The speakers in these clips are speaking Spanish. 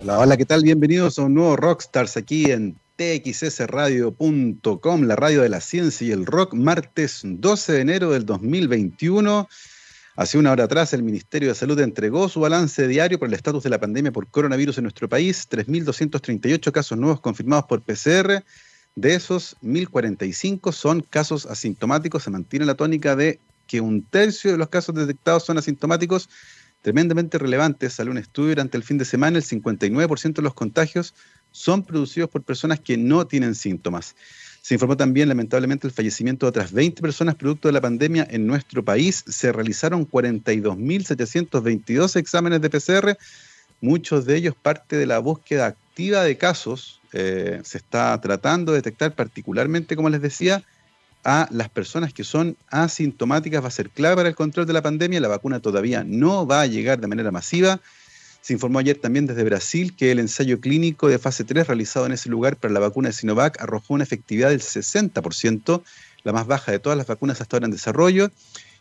Hola, hola, ¿qué tal? Bienvenidos a un nuevo Rockstars aquí en txsradio.com, la radio de la ciencia y el rock, martes 12 de enero del 2021. Hace una hora atrás, el Ministerio de Salud entregó su balance diario por el estatus de la pandemia por coronavirus en nuestro país. 3.238 casos nuevos confirmados por PCR. De esos, 1.045 son casos asintomáticos. Se mantiene la tónica de que un tercio de los casos detectados son asintomáticos tremendamente relevante. Salió un estudio durante el fin de semana, el 59% de los contagios son producidos por personas que no tienen síntomas. Se informó también, lamentablemente, el fallecimiento de otras 20 personas producto de la pandemia en nuestro país. Se realizaron 42.722 exámenes de PCR, muchos de ellos parte de la búsqueda activa de casos. Eh, se está tratando de detectar particularmente, como les decía, a las personas que son asintomáticas va a ser clave para el control de la pandemia. La vacuna todavía no va a llegar de manera masiva. Se informó ayer también desde Brasil que el ensayo clínico de fase 3 realizado en ese lugar para la vacuna de Sinovac arrojó una efectividad del 60%, la más baja de todas las vacunas hasta ahora en desarrollo.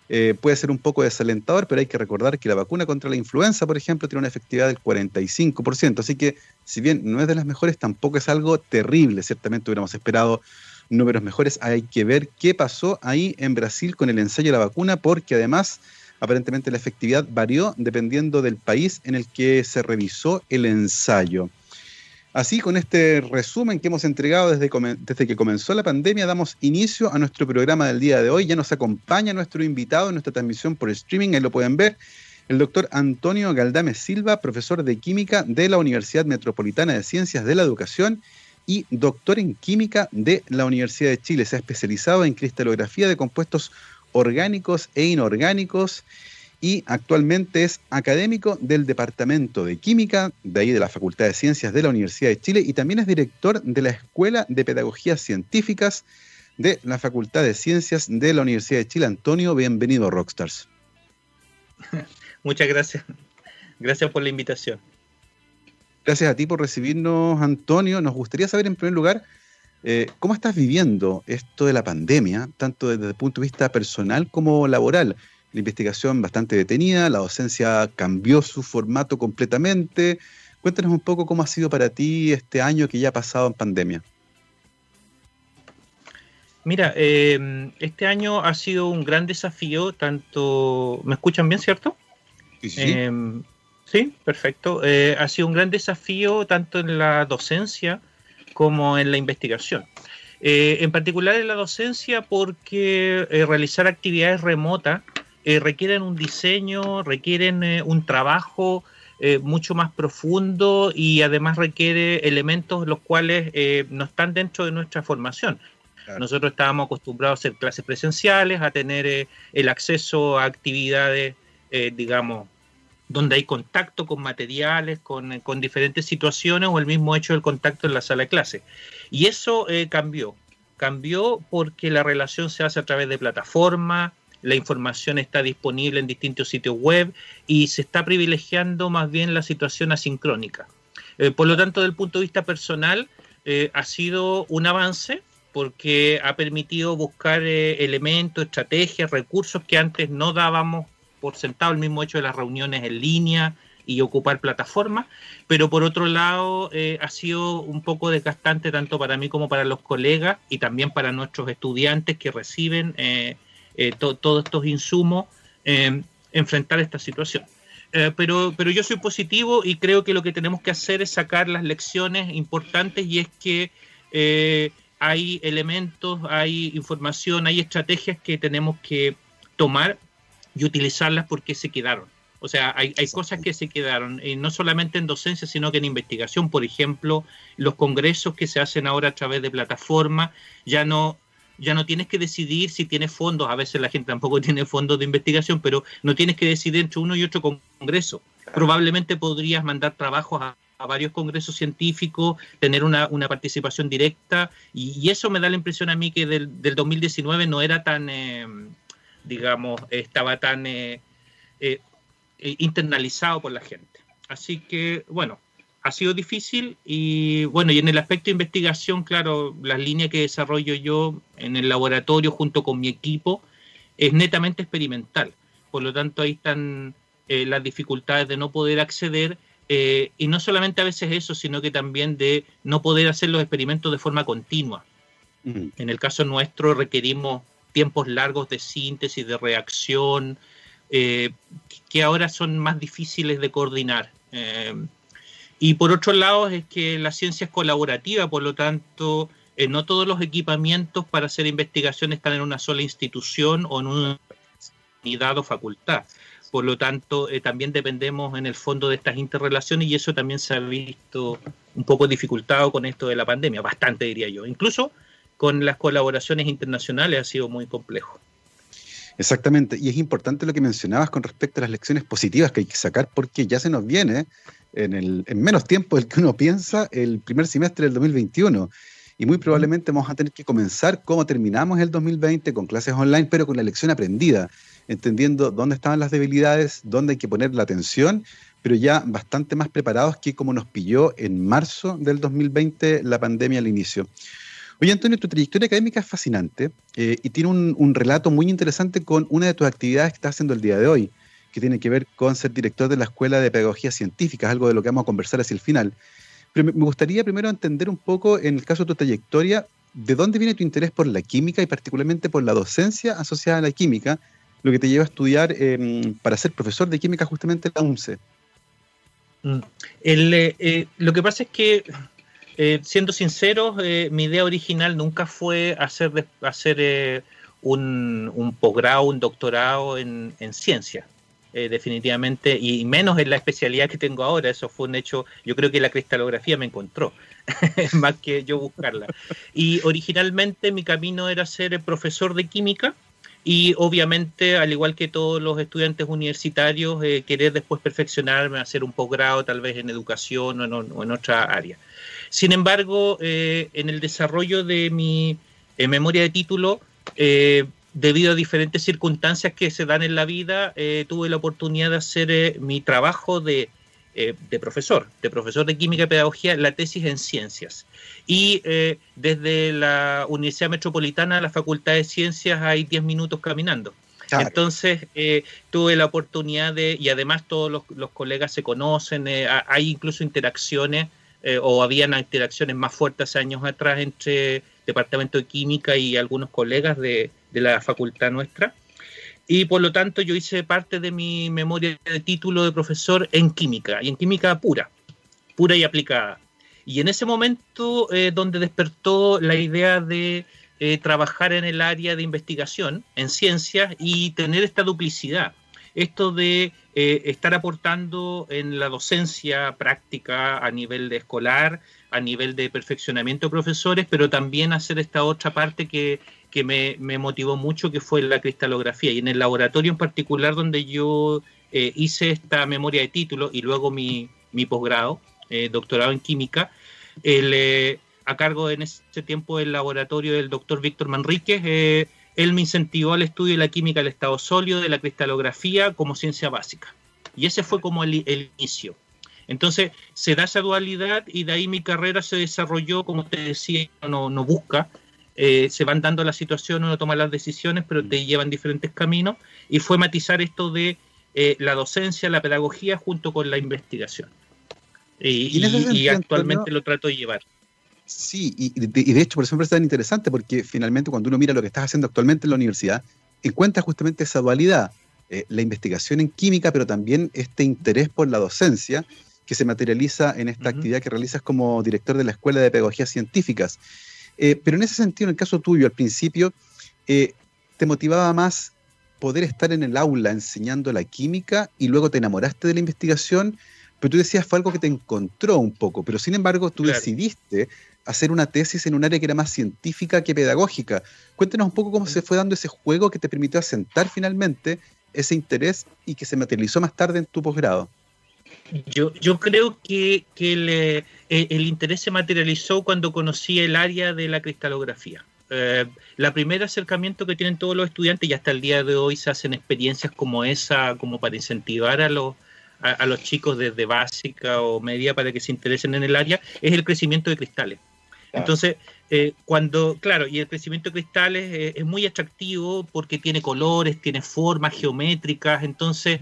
Eh, puede ser un poco desalentador, pero hay que recordar que la vacuna contra la influenza, por ejemplo, tiene una efectividad del 45%. Así que, si bien no es de las mejores, tampoco es algo terrible. Ciertamente hubiéramos esperado números mejores. Hay que ver qué pasó ahí en Brasil con el ensayo de la vacuna, porque además aparentemente la efectividad varió dependiendo del país en el que se revisó el ensayo. Así, con este resumen que hemos entregado desde, desde, que comenzó la pandemia, damos inicio a nuestro programa del día de hoy. Ya nos acompaña nuestro invitado en nuestra transmisión por streaming, ahí lo pueden ver, el doctor Antonio Galdame Silva, profesor de química de la Universidad Metropolitana de Ciencias de la Educación y doctor en química de la Universidad de Chile. Se ha especializado en cristalografía de compuestos orgánicos e inorgánicos y actualmente es académico del Departamento de Química, de ahí de la Facultad de Ciencias de la Universidad de Chile y también es director de la Escuela de Pedagogías Científicas de la Facultad de Ciencias de la Universidad de Chile. Antonio, bienvenido Rockstars. Muchas gracias. Gracias por la invitación. Gracias a ti por recibirnos, Antonio. Nos gustaría saber, en primer lugar, eh, cómo estás viviendo esto de la pandemia, tanto desde el punto de vista personal como laboral. La investigación bastante detenida, la docencia cambió su formato completamente. Cuéntanos un poco cómo ha sido para ti este año que ya ha pasado en pandemia. Mira, eh, este año ha sido un gran desafío, tanto... ¿Me escuchan bien, cierto? Sí, sí. Eh, Sí, perfecto. Eh, ha sido un gran desafío tanto en la docencia como en la investigación. Eh, en particular en la docencia porque eh, realizar actividades remotas requieren un diseño, requieren un trabajo mucho más profundo y además requiere elementos los cuales no están dentro de nuestra formación. Nosotros estábamos acostumbrados a hacer clases presenciales, a tener el acceso a actividades, digamos, donde hay contacto con materiales, con, diferentes situaciones o el mismo hecho del contacto en la sala de clase. Y eso eh, cambió. Cambió porque la relación se hace a través de plataformas, la información está disponible en distintos sitios web y se está privilegiando más bien la situación asincrónica. Eh, por lo tanto, desde el punto de vista personal, eh, ha sido un avance porque ha permitido buscar elementos, estrategias, recursos que antes no dábamos por sentado el mismo hecho de las reuniones en línea y ocupar plataformas, pero por otro lado eh, ha sido un poco desgastante tanto para mí como para los colegas y también para nuestros estudiantes que reciben eh, eh, todos estos insumos enfrentar esta situación. pero, pero yo soy positivo y creo que lo que tenemos que hacer es sacar las lecciones importantes y es que hay elementos, hay información, hay estrategias que tenemos que tomar y utilizarlas porque se quedaron. O sea, hay, hay cosas que se quedaron, y no solamente en docencia, sino que en investigación. Por ejemplo, los congresos que se hacen ahora a través de plataformas, ya no, ya no tienes que decidir si tienes fondos. A veces la gente tampoco tiene fondos de investigación, pero no tienes que decidir entre uno y otro congreso. Probablemente podrías mandar trabajos a, varios congresos científicos, tener una, una participación directa, y, eso me da la impresión a mí que del, del 2019 no era tan... Eh, digamos, estaba tan eh, eh, eh, internalizado por la gente. Así que, bueno, ha sido difícil y, bueno, y en el aspecto de investigación, claro, la línea que desarrollo yo en el laboratorio junto con mi equipo es netamente experimental. Por lo tanto, ahí están las dificultades de no poder acceder Eh, y no solamente a veces eso, sino que también de no poder hacer los experimentos de forma continua. Mm. En el caso nuestro requerimos tiempos largos de síntesis, de reacción, eh, que ahora son más difíciles de coordinar. Eh, y por otro lado es que la ciencia es colaborativa, por lo tanto, no todos los equipamientos para hacer investigación están en una sola institución o en una unidad o facultad. Por lo tanto, eh, también dependemos en el fondo de estas interrelaciones y eso también se ha visto un poco dificultado con esto de la pandemia, bastante diría yo. Incluso con las colaboraciones internacionales ha sido muy complejo. Exactamente, y es importante lo que mencionabas con respecto a las lecciones positivas que hay que sacar porque ya se nos viene en, el, en menos tiempo del que uno piensa el primer semestre del 2021 y muy probablemente vamos a tener que comenzar como terminamos el 2020 con clases online, pero con la lección aprendida entendiendo dónde estaban las debilidades, dónde hay que poner la atención, pero ya bastante más preparados que como nos pilló en marzo del 2020 la pandemia al inicio. Oye, Antonio, tu trayectoria académica es fascinante eh, y tiene un, relato muy interesante con una de tus actividades que estás haciendo el día de hoy, que tiene que ver con ser director de la Escuela de Pedagogía Científica, algo de lo que vamos a conversar hacia el final. Pero me gustaría primero entender un poco, en el caso de tu trayectoria, de dónde viene tu interés por la química y particularmente por la docencia asociada a la química, lo que te lleva a estudiar em, para ser profesor de química justamente en la UNCE. Mm. Eh, eh, lo que pasa es que, eh, siendo sinceros, mi idea original nunca fue hacer, hacer un, un, posgrado, un doctorado en, ciencia. definitivamente, y menos en la especialidad que tengo ahora. Eso fue un hecho, yo creo que la cristalografía me encontró, más que yo buscarla. Y originalmente mi camino era ser profesor de química, y obviamente, al igual que todos los estudiantes universitarios, eh, querer después perfeccionarme, hacer un posgrado tal vez en educación o en, otra área. Sin embargo, eh, en el desarrollo de mi memoria de título, eh, debido a diferentes circunstancias que se dan en la vida, tuve la oportunidad de hacer mi trabajo de eh, de profesor, de profesor de química y pedagogía, la tesis en ciencias. Y eh, desde la Universidad Metropolitana a la Facultad de Ciencias hay 10 minutos caminando. Entonces eh, tuve la oportunidad de, y además todos los, colegas se conocen, hay incluso interacciones, o habían interacciones más fuertes años atrás entre Departamento de Química y algunos colegas de, de la facultad nuestra y por lo tanto yo hice parte de mi memoria de título de profesor en química, y en química pura, pura y aplicada. Y en ese momento eh, donde despertó la idea de eh, trabajar en el área de investigación, en ciencias, y tener esta duplicidad, esto de eh, estar aportando en la docencia práctica a nivel de escolar, a nivel de perfeccionamiento de profesores, pero también hacer esta otra parte que que me, motivó mucho, que fue la cristalografía. Y en el laboratorio en particular donde yo eh, hice esta memoria de título y luego mi, posgrado, eh, doctorado en química, eh, a cargo en ese tiempo del laboratorio del doctor Víctor Manríquez, él me incentivó al estudio de la química del estado sólido, de la cristalografía como ciencia básica. Y ese fue como el, el inicio. Entonces se da esa dualidad y de ahí mi carrera se desarrolló, como te decía, no, no busca, eh, se van dando las situaciones, uno toma las decisiones, pero te llevan diferentes caminos, y fue matizar esto de eh, la docencia, la pedagogía junto con la investigación. Y, actualmente lo trato de llevar. Sí, y de, hecho por eso es tan interesante, porque finalmente cuando uno mira lo que estás haciendo actualmente en la universidad, encuentra justamente esa dualidad, eh, la investigación en química, pero también este interés por la docencia que se materializa en esta actividad que realizas como director de la Escuela de Pedagogías Científicas. Eh, pero en ese sentido, en el caso tuyo, al principio, eh, ¿te motivaba más poder estar en el aula enseñando la química y luego te enamoraste de la investigación? Pero tú decías fue algo que te encontró un poco, pero sin embargo tú decidiste hacer una tesis en un área que era más científica que pedagógica. Cuéntanos un poco cómo se fue dando ese juego que te permitió asentar finalmente ese interés y que se materializó más tarde en tu posgrado. Yo, yo creo que, que eh, el, interés se materializó cuando conocí el área de la cristalografía. Eh, la primer acercamiento que tienen todos los estudiantes y hasta el día de hoy se hacen experiencias como esa, como para incentivar a los, a, los chicos desde básica o media para que se interesen en el área, es el crecimiento de cristales. Entonces, eh, cuando, claro, y el crecimiento de cristales es muy atractivo porque tiene colores, tiene formas geométricas, entonces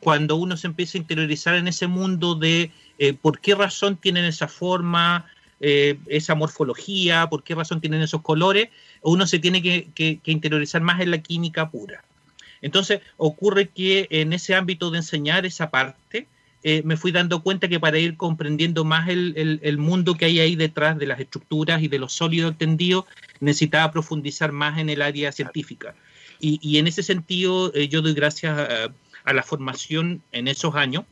cuando uno se empieza a interiorizar en ese mundo de por qué razón tienen esa forma, esa morfología, por qué razón tienen esos colores, uno se tiene que interiorizar más en la química pura. Entonces, ocurre que en ese ámbito de enseñar esa parte, eh, me fui dando cuenta que para ir comprendiendo más el, mundo que hay ahí detrás de las estructuras y de los sólidos extendidos, necesitaba profundizar más en el área científica. Y, en ese sentido, eh, yo doy gracias a, la formación en esos años,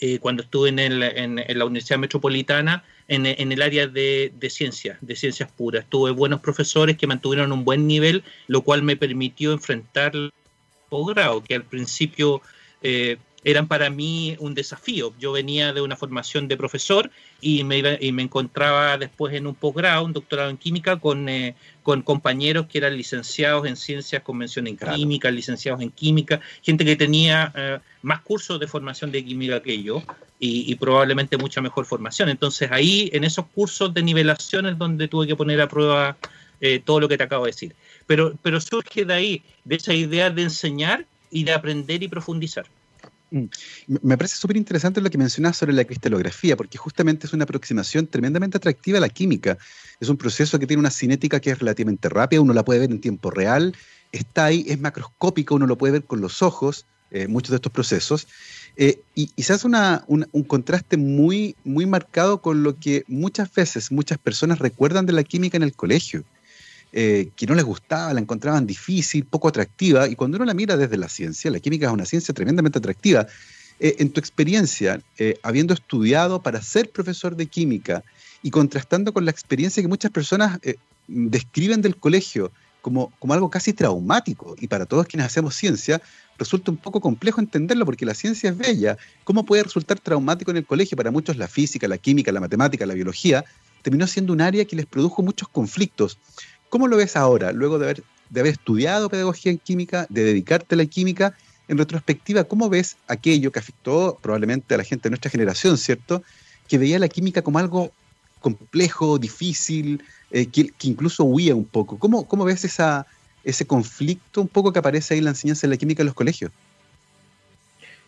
eh, cuando estuve en, la Universidad Metropolitana, en, el área de, de ciencias, de ciencias puras. Tuve buenos profesores que mantuvieron un buen nivel, lo cual me permitió enfrentar posgrado, que al principio eh, eran para mí un desafío. Yo venía de una formación de profesor y me, y me encontraba después en un posgrado, un doctorado en química, con, eh, con compañeros que eran licenciados en ciencias, convención en química, licenciados en química, gente que tenía eh, más cursos de formación de química que yo y, probablemente mucha mejor formación. Entonces ahí, en esos cursos de nivelación donde tuve que poner a prueba todo lo que te acabo de decir pero, pero surge de ahí, de esa idea de enseñar y de aprender y profundizar. Mm. Me parece súper interesante lo que mencionas sobre la cristalografía, porque justamente es una aproximación tremendamente atractiva a la química. Es un proceso que tiene una cinética que es relativamente rápida, uno la puede ver en tiempo real, está ahí, es macroscópico, uno lo puede ver con los ojos, eh, muchos de estos procesos, eh, y, se hace un contraste muy, muy marcado con lo que muchas veces muchas personas recuerdan de la química en el colegio. Eh, que no les gustaba, la encontraban difícil, poco atractiva, y cuando uno la mira desde la ciencia, la química es una ciencia tremendamente atractiva. Eh, en tu experiencia, eh, habiendo estudiado para ser profesor de química y contrastando con la experiencia que muchas personas describen del colegio como, como algo casi traumático, y para todos quienes hacemos ciencia, resulta un poco complejo entenderlo porque la ciencia es bella. ¿Cómo puede resultar traumático en el colegio? Para muchos la física, la química, la matemática, la biología terminó siendo un área que les produjo muchos conflictos. ¿Cómo lo ves ahora, luego de haber, de haber estudiado pedagogía en química, de dedicarte a la química? En retrospectiva, ¿cómo ves aquello que afectó probablemente a la gente de nuestra generación, ¿cierto? Que veía la química como algo complejo, difícil, eh, que, incluso huía un poco. ¿Cómo, cómo ves esa, ese conflicto un poco que aparece ahí en la enseñanza de la química en los colegios?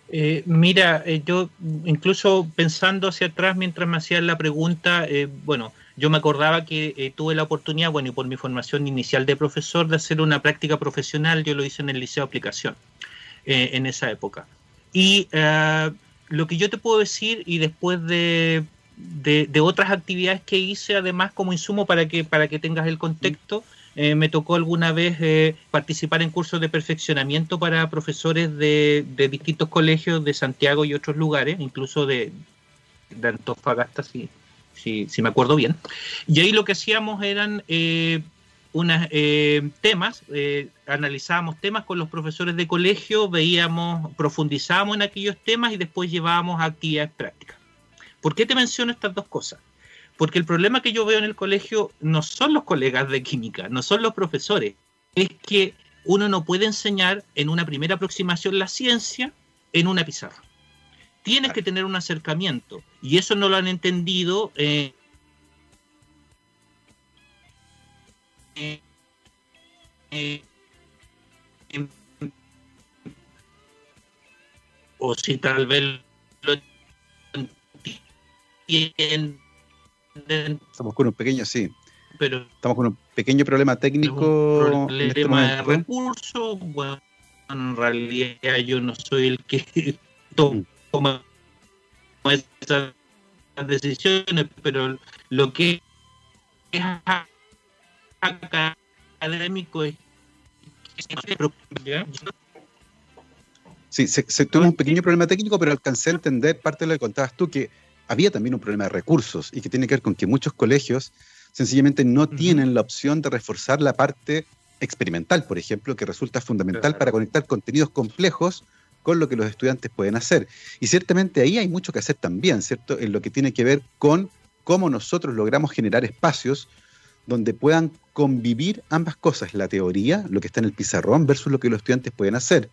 Eh, mira, eh, yo incluso pensando hacia atrás mientras me hacían la pregunta, bueno, yo me acordaba que eh, tuve la oportunidad, bueno, y por mi formación inicial de profesor, de hacer una práctica profesional, yo lo hice en el Liceo de Aplicación eh, en esa época. Y eh, lo que yo te puedo decir, y después de, de, otras actividades que hice, además como insumo para que, para que tengas el contexto, me tocó alguna vez participar en cursos de perfeccionamiento para profesores de, de, distintos colegios de Santiago y otros lugares, incluso de, de Antofagasta, sí, si, me acuerdo bien. Y ahí lo que hacíamos eran eh, eh, temas, eh, analizábamos temas con los profesores de colegio, veíamos, profundizábamos en aquellos temas y después llevábamos a actividades prácticas. ¿Por qué te menciono estas dos cosas? Porque el problema que yo veo en el colegio no son los colegas de química, no son los profesores, es que uno no puede enseñar en una primera aproximación la ciencia en una pizarra tienes que tener un acercamiento. Y eso no lo han entendido. Eh, eh, o si tal vez lo entienden. Estamos con un pequeño, sí. Pero Estamos con un pequeño problema técnico. Un problema este de recursos. Bueno, en realidad yo no soy el que toma toma esas decisiones, pero lo que es académico es Sí, se, se tuvo un pequeño problema técnico, pero alcancé a entender parte de lo que contabas tú, que había también un problema de recursos y que tiene que ver con que muchos colegios sencillamente no tienen la opción de reforzar la parte experimental, por ejemplo, que resulta fundamental para conectar contenidos complejos con lo que los estudiantes pueden hacer. Y ciertamente ahí hay mucho que hacer también, ¿cierto? En lo que tiene que ver con cómo nosotros logramos generar espacios donde puedan convivir ambas cosas, la teoría, lo que está en el pizarrón, versus lo que los estudiantes pueden hacer.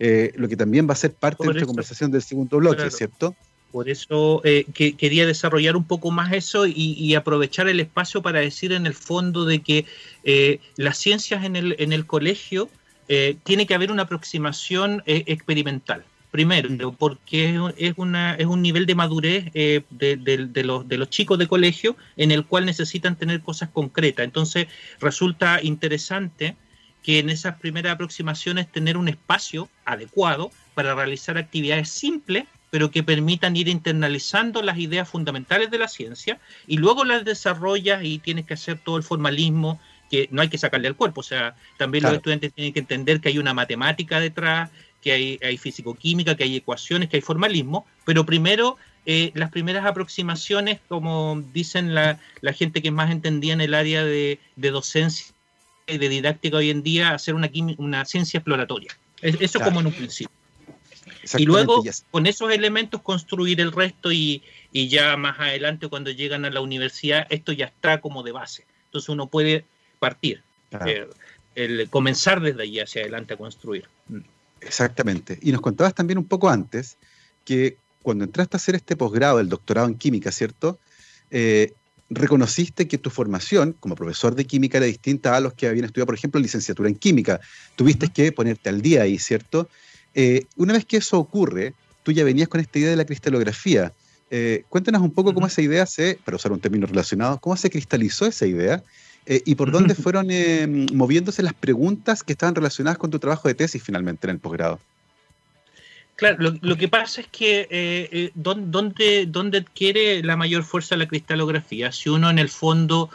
Eh, lo que también va a ser parte de nuestra conversación del segundo bloque, ¿cierto? Por eso eh, que, quería desarrollar un poco más eso y, aprovechar el espacio para decir en el fondo de que eh, las ciencias en el, en el colegio eh, tiene que haber una aproximación eh, experimental. Primero, porque es, una, es un nivel de madurez eh, de, los, de los chicos de colegio en el cual necesitan tener cosas concretas. Entonces, resulta interesante que en esas primeras aproximaciones tener un espacio adecuado para realizar actividades simples, pero que permitan ir internalizando las ideas fundamentales de la ciencia y luego las desarrollas y tienes que hacer todo el formalismo que no hay que sacarle al cuerpo. O sea, también los estudiantes tienen que entender que hay una matemática detrás, que hay, hay físico-química, que hay ecuaciones, que hay formalismo, pero primero eh, las primeras aproximaciones, como dicen la, gente que más entendía en el área de, docencia y de didáctica hoy en día, hacer una, una ciencia exploratoria. Eso como en un principio. Y luego, con esos elementos, construir el resto y, ya más adelante, cuando llegan a la universidad, esto ya está como de base. Entonces uno puede partir, eh, el comenzar desde allí hacia adelante a construir. Mm. Exactamente. Y nos contabas también un poco antes que cuando entraste a hacer este posgrado, el doctorado en química, ¿cierto? Eh, reconociste que tu formación como profesor de química era distinta a los que habían estudiado, por ejemplo, licenciatura en química. Tuviste que ponerte al día ahí, ¿cierto? Eh, una vez que eso ocurre, tú ya venías con esta idea de la cristalografía. Eh, cuéntanos un poco cómo esa idea se, para usar un término relacionado, cómo se cristalizó esa idea eh, y por dónde fueron eh, moviéndose las preguntas que estaban relacionadas con tu trabajo de tesis finalmente en el posgrado. Claro, lo, que pasa es que eh, ¿dónde, ¿dónde, adquiere la mayor fuerza la cristalografía? Si uno en el fondo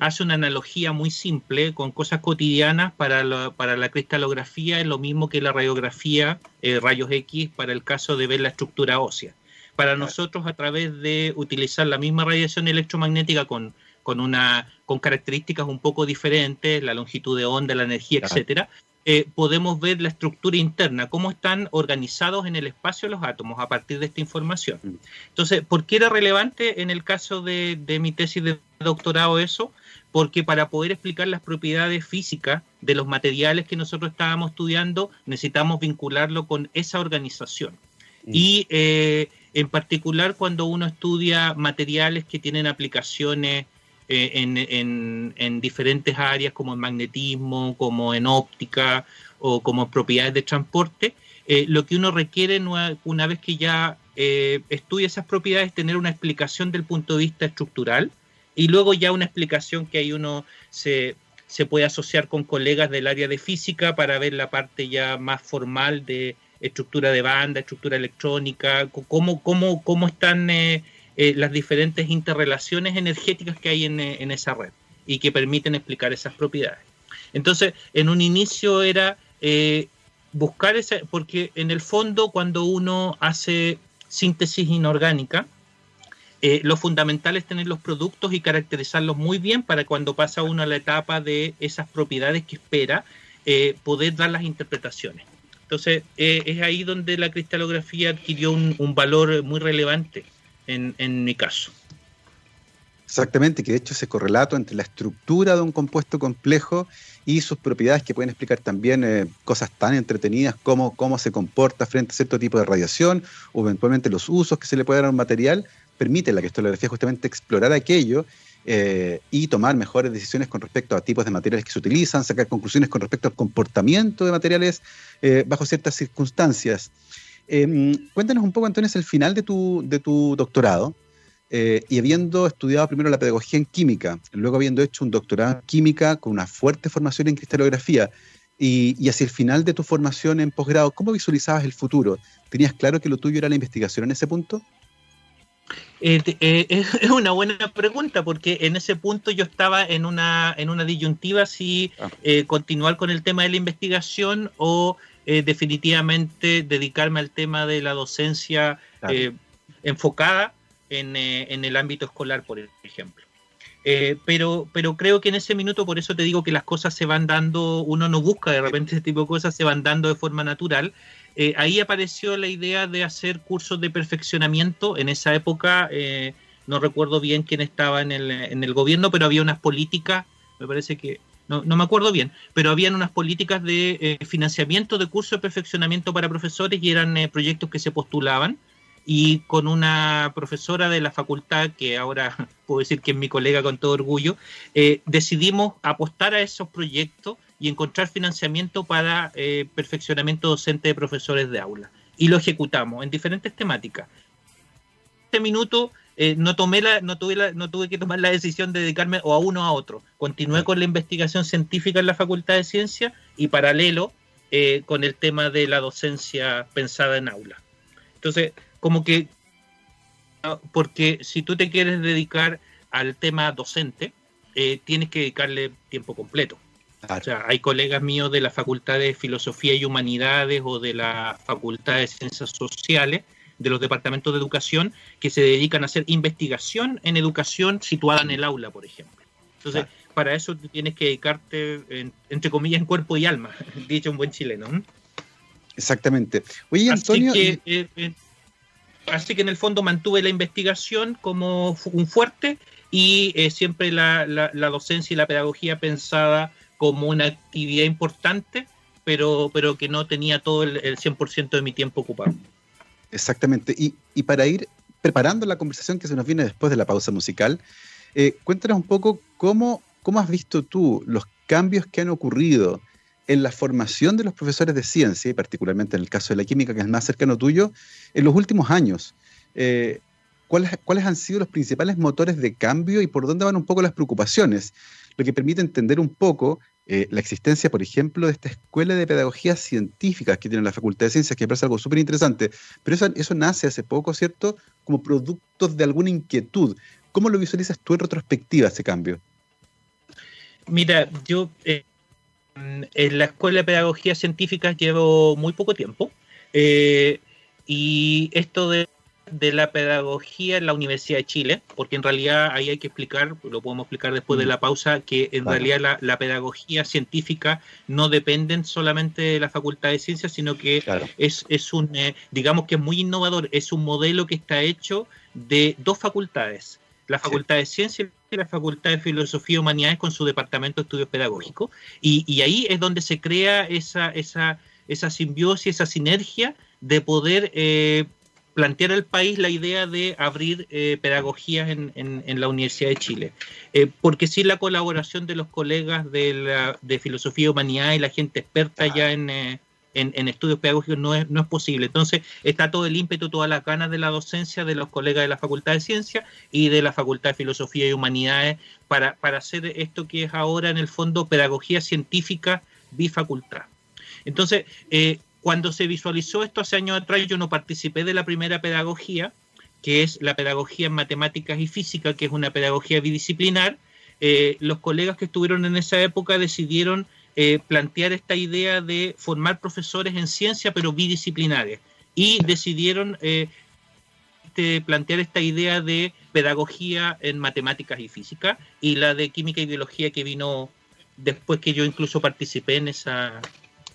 hace una analogía muy simple con cosas cotidianas para la, para la cristalografía, es lo mismo que la radiografía, rayos X, para el caso de ver la estructura ósea. Para nosotros, a través de utilizar la misma radiación electromagnética con con, una, con características un poco diferentes, la longitud de onda, la energía, etcétera, eh, podemos ver la estructura interna, cómo están organizados en el espacio los átomos a partir de esta información. Mm. Entonces, ¿por qué era relevante en el caso de, de mi tesis de doctorado eso? Porque para poder explicar las propiedades físicas de los materiales que nosotros estábamos estudiando, necesitamos vincularlo con esa organización. Mm. Y eh, en particular cuando uno estudia materiales que tienen aplicaciones eh, en, diferentes áreas como en magnetismo, como en óptica o como propiedades de transporte, eh, lo que uno requiere una vez que ya eh, estudia esas propiedades es tener una explicación del punto de vista estructural y luego ya una explicación que ahí uno se, se puede asociar con colegas del área de física para ver la parte ya más formal de estructura de banda, estructura electrónica, cómo, cómo, cómo están eh, las diferentes interrelaciones energéticas que hay eh, en, esa red y que permiten explicar esas propiedades. Entonces, en un inicio era eh, buscar ese, porque en el fondo cuando uno hace síntesis inorgánica, lo fundamental es tener los productos y caracterizarlos muy bien para cuando pasa uno a la etapa de esas propiedades que espera, poder dar las interpretaciones. Entonces, es ahí donde la cristalografía adquirió un valor muy relevante en, mi caso. Exactamente, que de hecho ese correlato entre la estructura de un compuesto complejo y sus propiedades que pueden explicar también eh, cosas tan entretenidas como cómo se comporta frente a cierto tipo de radiación o eventualmente los usos que se le puede dar a un material, permite la cristolografía justamente explorar aquello eh, y tomar mejores decisiones con respecto a tipos de materiales que se utilizan, sacar conclusiones con respecto al comportamiento de materiales eh, bajo ciertas circunstancias. Em, cuéntanos un poco, Antonio, es el final de tu, de tu doctorado. Eh, y habiendo estudiado primero la pedagogía en química, luego habiendo hecho un doctorado en química con una fuerte formación en cristalografía, y, y hacia el final de tu formación en posgrado, ¿cómo visualizabas el futuro? ¿Tenías claro que lo tuyo era la investigación en ese punto? Eh, eh, es una buena pregunta porque en ese punto yo estaba en una, en una disyuntiva si ah. continuar con el tema de la investigación o eh, definitivamente dedicarme al tema de la docencia eh, enfocada en, eh, en, el ámbito escolar, por ejemplo. pero, pero creo que en ese minuto, por eso te digo que las cosas se van dando, uno no busca de repente ese tipo de cosas, se van dando de forma natural. ahí apareció la idea de hacer cursos de perfeccionamiento. En esa época, no recuerdo bien quién estaba en el, en el gobierno, pero había unas políticas, me parece que no, me acuerdo bien, pero habían unas políticas de eh, financiamiento de cursos de perfeccionamiento para profesores y eran eh, proyectos que se postulaban y con una profesora de la facultad, que ahora puedo decir que es mi colega con todo orgullo, eh, decidimos apostar a esos proyectos y encontrar financiamiento para perfeccionamiento docente de profesores de aula. y lo ejecutamos en diferentes temáticas. Este minuto eh, no tomé la, no tuve la, no tuve que tomar la decisión de dedicarme o a uno o a otro. Continué con la investigación científica en la Facultad de Ciencia y paralelo eh, con el tema de la docencia pensada en aula. Entonces, como que, porque si tú te quieres dedicar al tema docente, eh, tienes que dedicarle tiempo completo. O sea, hay colegas míos de la Facultad de Filosofía y Humanidades o de la Facultad de Ciencias Sociales de los departamentos de educación que se dedican a hacer investigación en educación situada en el aula, por ejemplo. Entonces, para eso tienes que dedicarte, entre comillas, en cuerpo y alma, dicho un buen chileno. Exactamente. Oye, Antonio. Así que, eh, eh, así que en el fondo mantuve la investigación como un fuerte y eh, siempre la, docencia y la pedagogía pensada como una actividad importante, pero, pero que no tenía todo el, el 100% de mi tiempo ocupado. Exactamente. Y, para ir preparando la conversación que se nos viene después de la pausa musical, eh, cuéntanos un poco cómo, cómo has visto tú los cambios que han ocurrido en la formación de los profesores de ciencia, y particularmente en el caso de la química, que es más cercano tuyo, en los últimos años. Eh, ¿cuáles, ¿Cuáles han sido los principales motores de cambio y por dónde van un poco las preocupaciones? Lo que permite entender un poco eh, la existencia, por ejemplo, de esta escuela de pedagogía científica que tiene la Facultad de Ciencias, que parece algo súper interesante. Pero eso, eso nace hace poco, ¿cierto? Como producto de alguna inquietud. ¿Cómo lo visualizas tú en retrospectiva ese cambio? Mira, yo eh, en la escuela de pedagogía científica llevo muy poco tiempo. Eh, y esto de de la pedagogía en la Universidad de Chile, porque en realidad ahí hay que explicar, lo podemos explicar después de mm. la pausa, que en realidad la, pedagogía científica no depende solamente de la Facultad de Ciencias, sino que es, es un, eh, digamos que es muy innovador, es un modelo que está hecho de dos facultades, la Facultad de Ciencias y la Facultad de Filosofía y Humanidades con su departamento de estudios pedagógicos, y, y ahí es donde se crea esa, esa, esa simbiosis, esa sinergia de poder... Eh, plantear al país la idea de abrir eh, pedagogías en, en, la Universidad de Chile. Eh, porque sin la colaboración de los colegas de, de Filosofía y Humanidad y la gente experta ya eh, en, en, estudios pedagógicos no es, no es posible. Entonces está todo el ímpetu, todas las ganas de la docencia de los colegas de la Facultad de Ciencias y de la Facultad de Filosofía y Humanidades para, para hacer esto que es ahora en el fondo pedagogía científica bifacultad. Entonces, eh, cuando se visualizó esto hace años atrás, yo no participé de la primera pedagogía, que es la pedagogía en matemáticas y física, que es una pedagogía bidisciplinar. Eh, los colegas que estuvieron en esa época decidieron eh, plantear esta idea de formar profesores en ciencia, pero bidisciplinares, y decidieron eh, este, plantear esta idea de pedagogía en matemáticas y física, y la de química y biología que vino después que yo incluso participé en esa,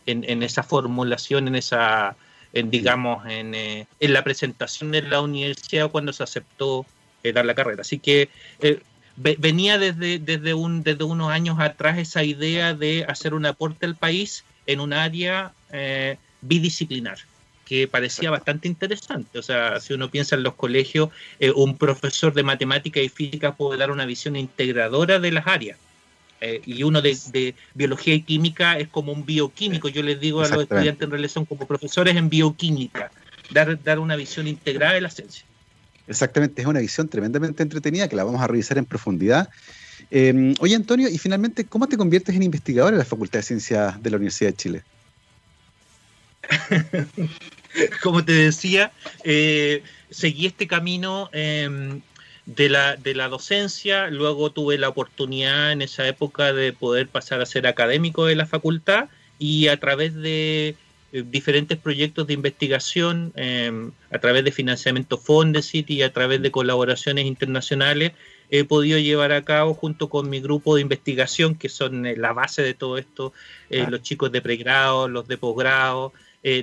en, esa formulación, en esa, en, digamos, en, eh, en, la presentación de la universidad cuando se aceptó eh, dar la carrera. Así que eh, venía desde, desde, un, desde unos años atrás esa idea de hacer un aporte al país en un área bidisciplinar que parecía bastante interesante. O sea, si uno piensa en los colegios, un profesor de matemática y física puede dar una visión integradora de las áreas. Eh, y uno de, biología y química es como un bioquímico. Yo les digo a los estudiantes en realidad son como profesores en bioquímica, dar, dar una visión integrada de la ciencia. Exactamente, es una visión tremendamente entretenida que la vamos a revisar en profundidad. Eh, oye, Antonio, y finalmente, ¿cómo te conviertes en investigador en la Facultad de Ciencias de la Universidad de Chile? Como te decía, eh, seguí este camino em, de la, de la docencia, luego tuve la oportunidad en esa época de poder pasar a ser académico de la facultad y a través de eh, diferentes proyectos de investigación, em, a través de financiamiento Fondesit y a través de colaboraciones internacionales, he podido llevar a cabo junto con mi grupo de investigación, que son eh, la base de todo esto, eh, los chicos de pregrado, los de posgrado,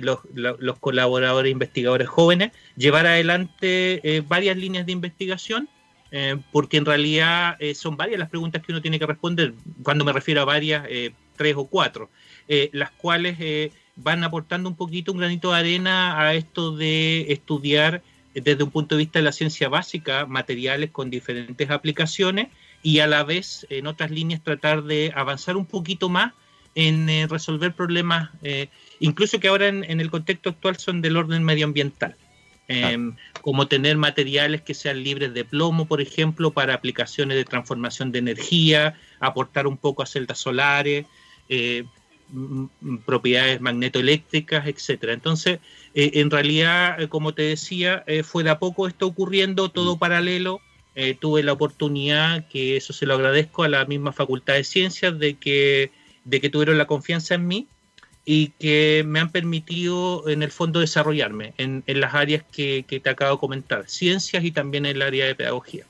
los, los, colaboradores investigadores jóvenes, llevar adelante varias líneas de investigación eh, porque en realidad eh, son varias las preguntas que uno tiene que responder, cuando me refiero a varias, eh, tres o cuatro, las cuales van aportando un poquito, un granito de arena a esto de estudiar desde un punto de vista de la ciencia básica materiales con diferentes aplicaciones y a la vez en otras líneas tratar de avanzar un poquito más en eh, resolver problemas, incluso que ahora en, el contexto actual son del orden medioambiental. Em, como tener materiales que sean libres de plomo, por ejemplo, para aplicaciones de transformación de energía, aportar un poco a celdas solares, propiedades magnetoeléctricas, etcétera. Entonces, eh, en realidad, eh, como te decía, eh, fue de a poco esto ocurriendo, todo mm. paralelo. tuve la oportunidad, que eso se lo agradezco a la misma Facultad de Ciencias, de que, de que tuvieron la confianza en mí y que me han permitido, en el fondo, desarrollarme en, las áreas que, que te acabo de comentar, ciencias y también en el área de pedagogía.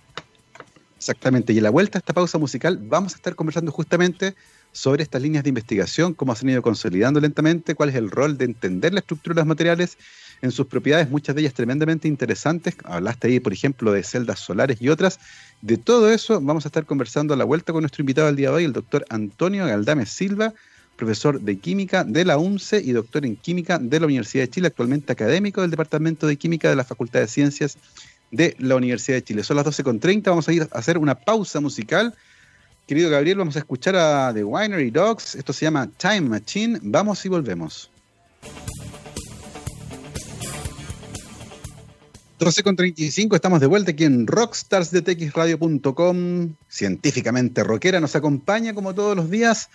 Exactamente, y en la vuelta a esta pausa musical vamos a estar conversando justamente sobre estas líneas de investigación, cómo se han ido consolidando lentamente, cuál es el rol de entender la estructura de los materiales en sus propiedades, muchas de ellas tremendamente interesantes. Hablaste ahí, por ejemplo, de celdas solares y otras. De todo eso vamos a estar conversando a la vuelta con nuestro invitado del día de hoy, el doctor Antonio Galdame Silva, profesor de Química de la UNCE y doctor en Química de la Universidad de Chile, actualmente académico del Departamento de Química de la Facultad de Ciencias de la Universidad de Chile. Son las 12.30, vamos a ir a hacer una pausa musical Querido Gabriel, vamos a escuchar a The Winery Dogs. Esto se llama Time Machine. Vamos y volvemos. 12 con 35, estamos de vuelta aquí en rockstarsdetxradio.com. Científicamente rockera nos acompaña como todos los días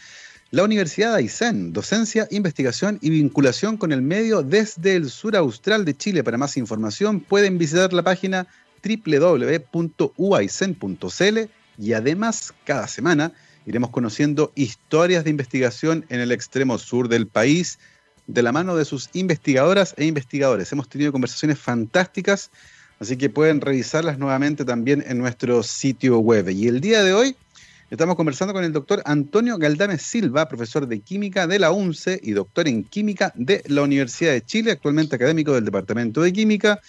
la Universidad de Aysén, docencia, investigación y vinculación con el medio desde el sur austral de Chile. Para más información pueden visitar la página www.uaisen.cl y además cada semana iremos conociendo historias de investigación en el extremo sur del país de la mano de sus investigadoras e investigadores. Hemos tenido conversaciones fantásticas, así que pueden revisarlas nuevamente también en nuestro sitio web. Y el día de hoy estamos conversando con el doctor Antonio Galdame Silva, profesor de química de la UNCE y doctor en química de la Universidad de Chile, actualmente académico del Departamento de Química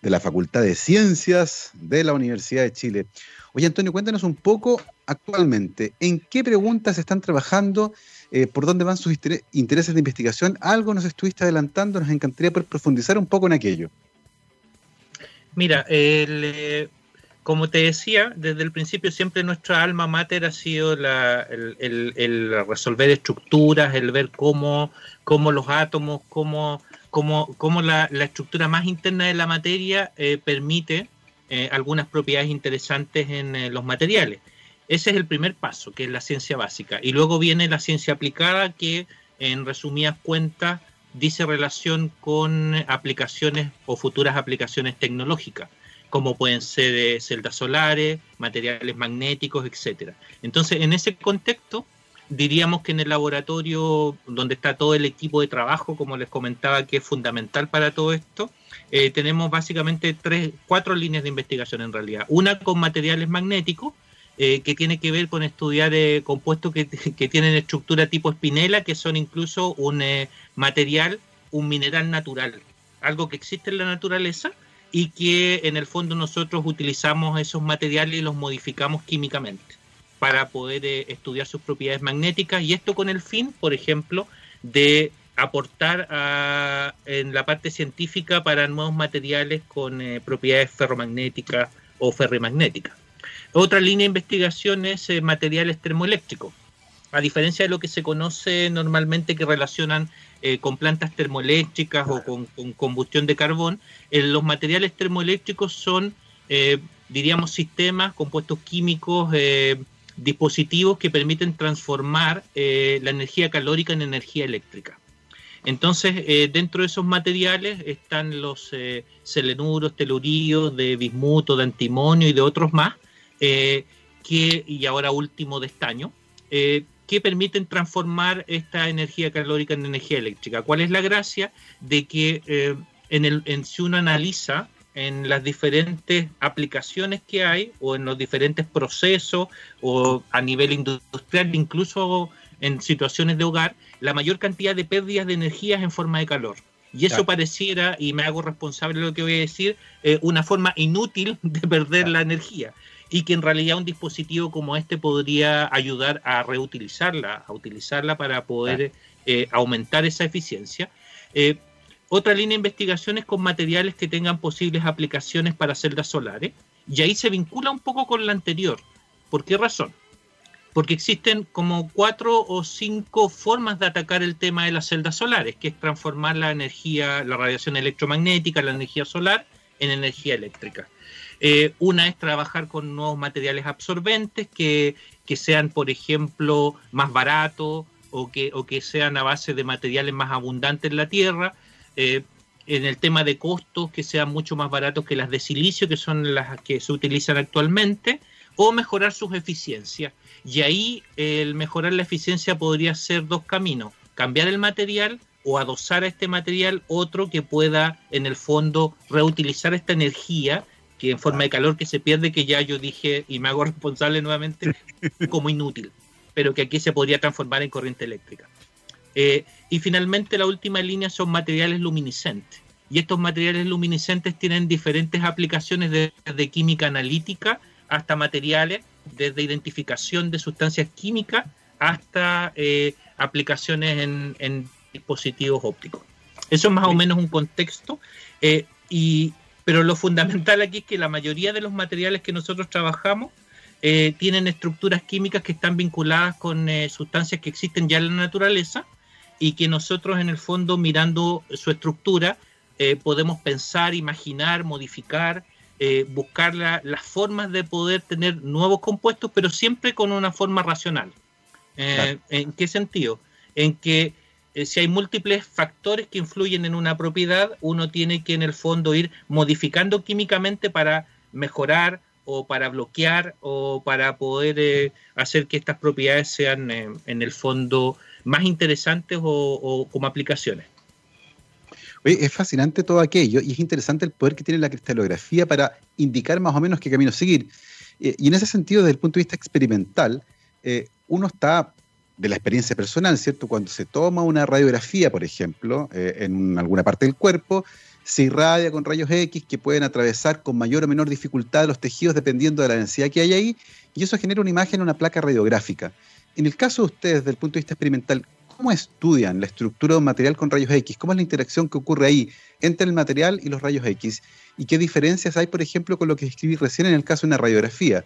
de la Facultad de Ciencias de la Universidad de Chile. Oye, Antonio, cuéntanos un poco actualmente, ¿en qué preguntas están trabajando? Eh, ¿Por dónde van sus intereses de investigación? Algo nos estuviste adelantando, nos encantaría profundizar un poco en aquello. Mira, eh, como te decía, desde el principio siempre nuestra alma mater ha sido el, resolver estructuras, el ver cómo, cómo los átomos, cómo, cómo, la, estructura más interna de la materia eh, permite eh, algunas propiedades interesantes en eh, los materiales. Ese es el primer paso, que es la ciencia básica. Y luego viene la ciencia aplicada, que en resumidas cuentas dice relación con aplicaciones o futuras aplicaciones tecnológicas, como pueden ser eh, celdas solares, materiales magnéticos, etc. Entonces, en ese contexto, diríamos que en el laboratorio donde está todo el equipo de trabajo, como les comentaba, que es fundamental para todo esto, eh, tenemos básicamente tres, cuatro líneas de investigación en realidad. Una con materiales magnéticos, eh, que tiene que ver con estudiar eh, compuestos que, tienen estructura tipo espinela, que son incluso un material, un mineral natural, algo que existe en la naturaleza y que en el fondo nosotros utilizamos esos materiales y los modificamos químicamente para poder estudiar sus propiedades magnéticas y esto con el fin, por ejemplo, de aportar en la parte científica para nuevos materiales con eh, propiedades ferromagnéticas o ferrimagnéticas. Otra línea de investigación es eh, materiales termoeléctricos. A diferencia de lo que se conoce normalmente que relacionan eh, con plantas termoeléctricas o con, combustión de carbón, los materiales termoeléctricos son, diríamos, sistemas, compuestos químicos, dispositivos que permiten transformar la energía calórica en energía eléctrica. Entonces, eh, dentro de esos materiales están los eh, selenuros, teluríos de bismuto, de antimonio y de otros más, eh, que, y ahora último de estaño, que permiten transformar esta energía calórica en energía eléctrica. ¿Cuál es la gracia? De que en el, en, si uno analiza en las diferentes aplicaciones que hay o en los diferentes procesos o a nivel industrial, incluso en situaciones de hogar, la mayor cantidad de pérdidas de energías en forma de calor. Y eso pareciera, y me hago responsable de lo que voy a decir, eh, una forma inútil de perder la energía. Y que en realidad un dispositivo como este podría ayudar a reutilizarla, a utilizarla para poder eh, aumentar esa eficiencia. Eh, otra línea de investigación es con materiales que tengan posibles aplicaciones para celdas solares. Y ahí se vincula un poco con la anterior. ¿Por qué razón? porque existen como cuatro o cinco formas de atacar el tema de las celdas solares, que es transformar la energía, la radiación electromagnética, la energía solar, en energía eléctrica. Eh, una es trabajar con nuevos materiales absorbentes que, sean, por ejemplo, más baratos o que, o que sean a base de materiales más abundantes en la Tierra. Eh, en el tema de costos, que sean mucho más baratos que las de silicio, que son las que se utilizan actualmente, o mejorar sus eficiencias. Y ahí el mejorar la eficiencia podría ser dos caminos, cambiar el material o adosar a este material otro que pueda en el fondo reutilizar esta energía que en forma de calor que se pierde, que ya yo dije y me hago responsable nuevamente como inútil, pero que aquí se podría transformar en corriente eléctrica. Eh, y finalmente la última línea son materiales luminiscentes. Y estos materiales luminiscentes tienen diferentes aplicaciones de, de química analítica hasta materiales desde identificación de sustancias químicas hasta eh, aplicaciones en, dispositivos ópticos. Eso es más o menos un contexto, eh, y, pero lo fundamental aquí es que la mayoría de los materiales que nosotros trabajamos eh, tienen estructuras químicas que están vinculadas con sustancias que existen ya en la naturaleza y que nosotros en el fondo mirando su estructura podemos pensar, imaginar, modificar eh, buscar las formas de poder tener nuevos compuestos, pero siempre con una forma racional. Eh, ¿En qué sentido? En que eh, si hay múltiples factores que influyen en una propiedad, uno tiene que en el fondo ir modificando químicamente para mejorar o para bloquear o para poder hacer que estas propiedades sean en el fondo más interesantes o como aplicaciones es fascinante todo aquello y es interesante el poder que tiene la cristalografía para indicar más o menos qué camino seguir. Eh, y en ese sentido, desde el punto de vista experimental, eh, uno está de la experiencia personal, ¿cierto? Cuando se toma una radiografía, por ejemplo, eh, en alguna parte del cuerpo, se irradia con rayos X que pueden atravesar con mayor o menor dificultad los tejidos dependiendo de la densidad que hay ahí, y eso genera una imagen, una placa radiográfica. En el caso de ustedes, desde el punto de vista experimental, ¿Cómo estudian la estructura de un material con rayos X? ¿Cómo es la interacción que ocurre ahí entre el material y los rayos X? ¿Y qué diferencias hay, por ejemplo, con lo que escribí recién en el caso de una radiografía?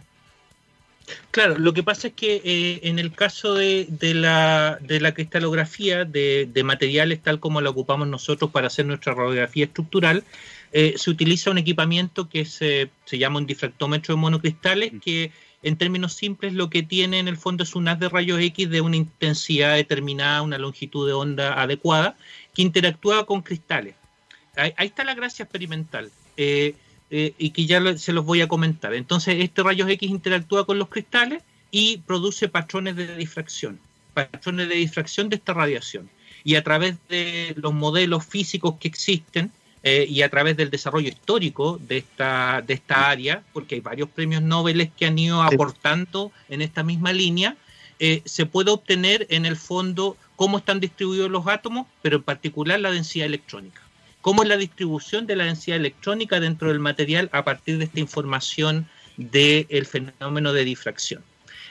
Claro, lo que pasa es que eh, en el caso de, la, cristalografía de, materiales tal como la ocupamos nosotros para hacer nuestra radiografía estructural, eh, se utiliza un equipamiento que se, se llama un difractómetro de monocristales mm. que en términos simples, lo que tiene en el fondo es un haz de rayos X de una intensidad determinada, una longitud de onda adecuada, que interactúa con cristales. Ahí, está la gracia experimental. Eh, eh, y que ya se los voy a comentar. Entonces, este rayos X interactúa con los cristales y produce patrones de difracción, patrones de difracción de esta radiación. Y a través de los modelos físicos que existen, eh, y a través del desarrollo histórico de esta, de esta área, porque hay varios premios Nobel que han ido aportando en esta misma línea, eh, se puede obtener en el fondo cómo están distribuidos los átomos, pero en particular la densidad electrónica. Cómo es la distribución de la densidad electrónica dentro del material a partir de esta información del fenómeno de difracción.